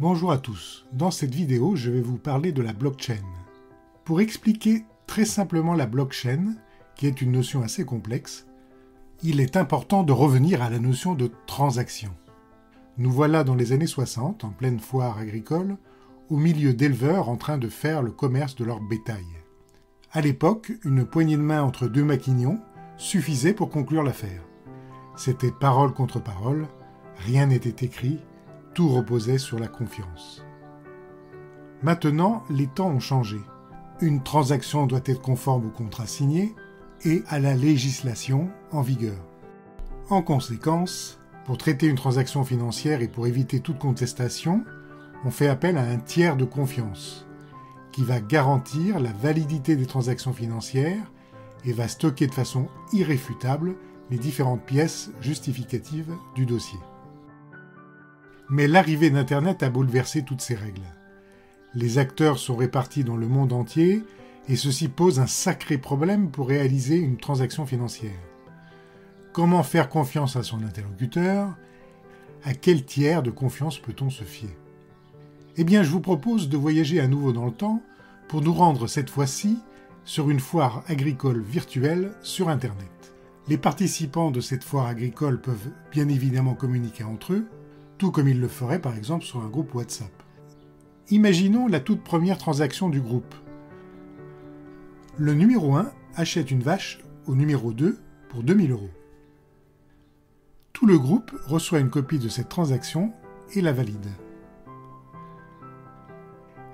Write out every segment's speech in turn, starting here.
Bonjour à tous. Dans cette vidéo, je vais vous parler de la blockchain. Pour expliquer très simplement la blockchain, qui est une notion assez complexe, il est important de revenir à la notion de transaction. Nous voilà dans les années 60, en pleine foire agricole, au milieu d'éleveurs en train de faire le commerce de leur bétail. À l'époque, une poignée de main entre deux maquignons suffisait pour conclure l'affaire. C'était parole contre parole, rien n'était écrit, tout reposait sur la confiance. Maintenant, les temps ont changé. Une transaction doit être conforme au contrat signé et à la législation en vigueur. En conséquence, pour traiter une transaction financière et pour éviter toute contestation, on fait appel à un tiers de confiance qui va garantir la validité des transactions financières et va stocker de façon irréfutable les différentes pièces justificatives du dossier. Mais l'arrivée d'Internet a bouleversé toutes ces règles. Les acteurs sont répartis dans le monde entier et ceci pose un sacré problème pour réaliser une transaction financière. Comment faire confiance à son interlocuteur? À quel tiers de confiance peut-on se fier? Eh bien, je vous propose de voyager à nouveau dans le temps pour nous rendre cette fois-ci sur une foire agricole virtuelle sur Internet. Les participants de cette foire agricole peuvent bien évidemment communiquer entre eux, tout comme ils le feraient par exemple sur un groupe WhatsApp. Imaginons la toute première transaction du groupe. Le numéro 1 achète une vache au numéro 2 pour 2000 euros. Tout le groupe reçoit une copie de cette transaction et la valide.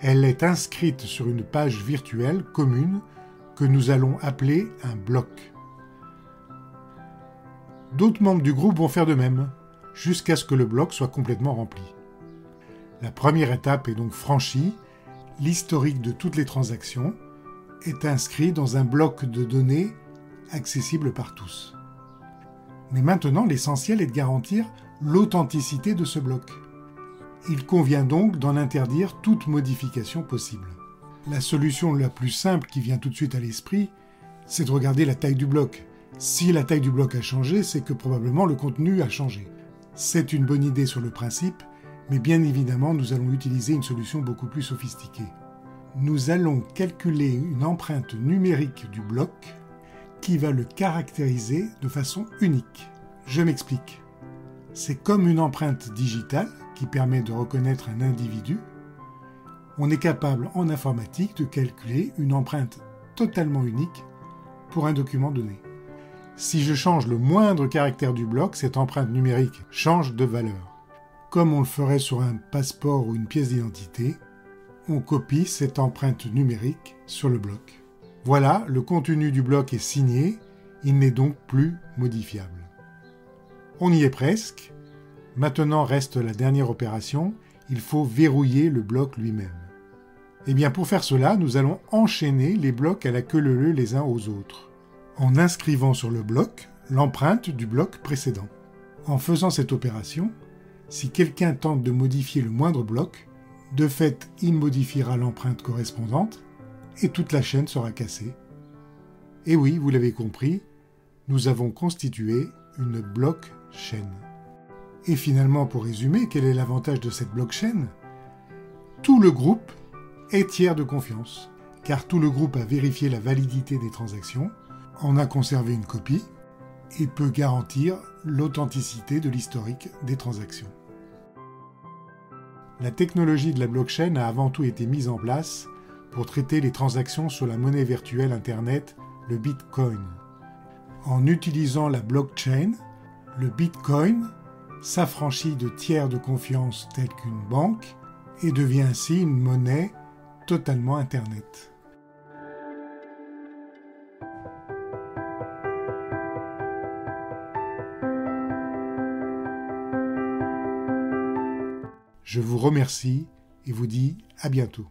Elle est inscrite sur une page virtuelle commune que nous allons appeler un bloc. D'autres membres du groupe vont faire de même jusqu'à ce que le bloc soit complètement rempli. La première étape est donc franchie, l'historique de toutes les transactions est inscrit dans un bloc de données accessible par tous. Mais maintenant, l'essentiel est de garantir l'authenticité de ce bloc. Il convient donc d'en interdire toute modification possible. La solution la plus simple qui vient tout de suite à l'esprit, c'est de regarder la taille du bloc. Si la taille du bloc a changé, c'est que probablement le contenu a changé. C'est une bonne idée sur le principe, mais bien évidemment nous allons utiliser une solution beaucoup plus sophistiquée. Nous allons calculer une empreinte numérique du bloc qui va le caractériser de façon unique. Je m'explique. C'est comme une empreinte digitale qui permet de reconnaître un individu. On est capable en informatique de calculer une empreinte totalement unique pour un document donné. Si je change le moindre caractère du bloc, cette empreinte numérique change de valeur. Comme on le ferait sur un passeport ou une pièce d'identité, on copie cette empreinte numérique sur le bloc. Voilà, le contenu du bloc est signé, il n'est donc plus modifiable. On y est presque. Maintenant reste la dernière opération, il faut verrouiller le bloc lui-même. Eh bien pour faire cela, nous allons enchaîner les blocs à la queue leu les uns aux autres en inscrivant sur le bloc l'empreinte du bloc précédent. En faisant cette opération, si quelqu'un tente de modifier le moindre bloc, de fait il modifiera l'empreinte correspondante et toute la chaîne sera cassée. Et oui, vous l'avez compris, nous avons constitué une blockchain. Et finalement, pour résumer, quel est l'avantage de cette blockchain Tout le groupe est tiers de confiance, car tout le groupe a vérifié la validité des transactions, en a conservé une copie et peut garantir l'authenticité de l'historique des transactions. La technologie de la blockchain a avant tout été mise en place pour traiter les transactions sur la monnaie virtuelle Internet, le Bitcoin. En utilisant la blockchain, le Bitcoin s'affranchit de tiers de confiance tels qu'une banque et devient ainsi une monnaie totalement Internet. Je vous remercie et vous dis à bientôt.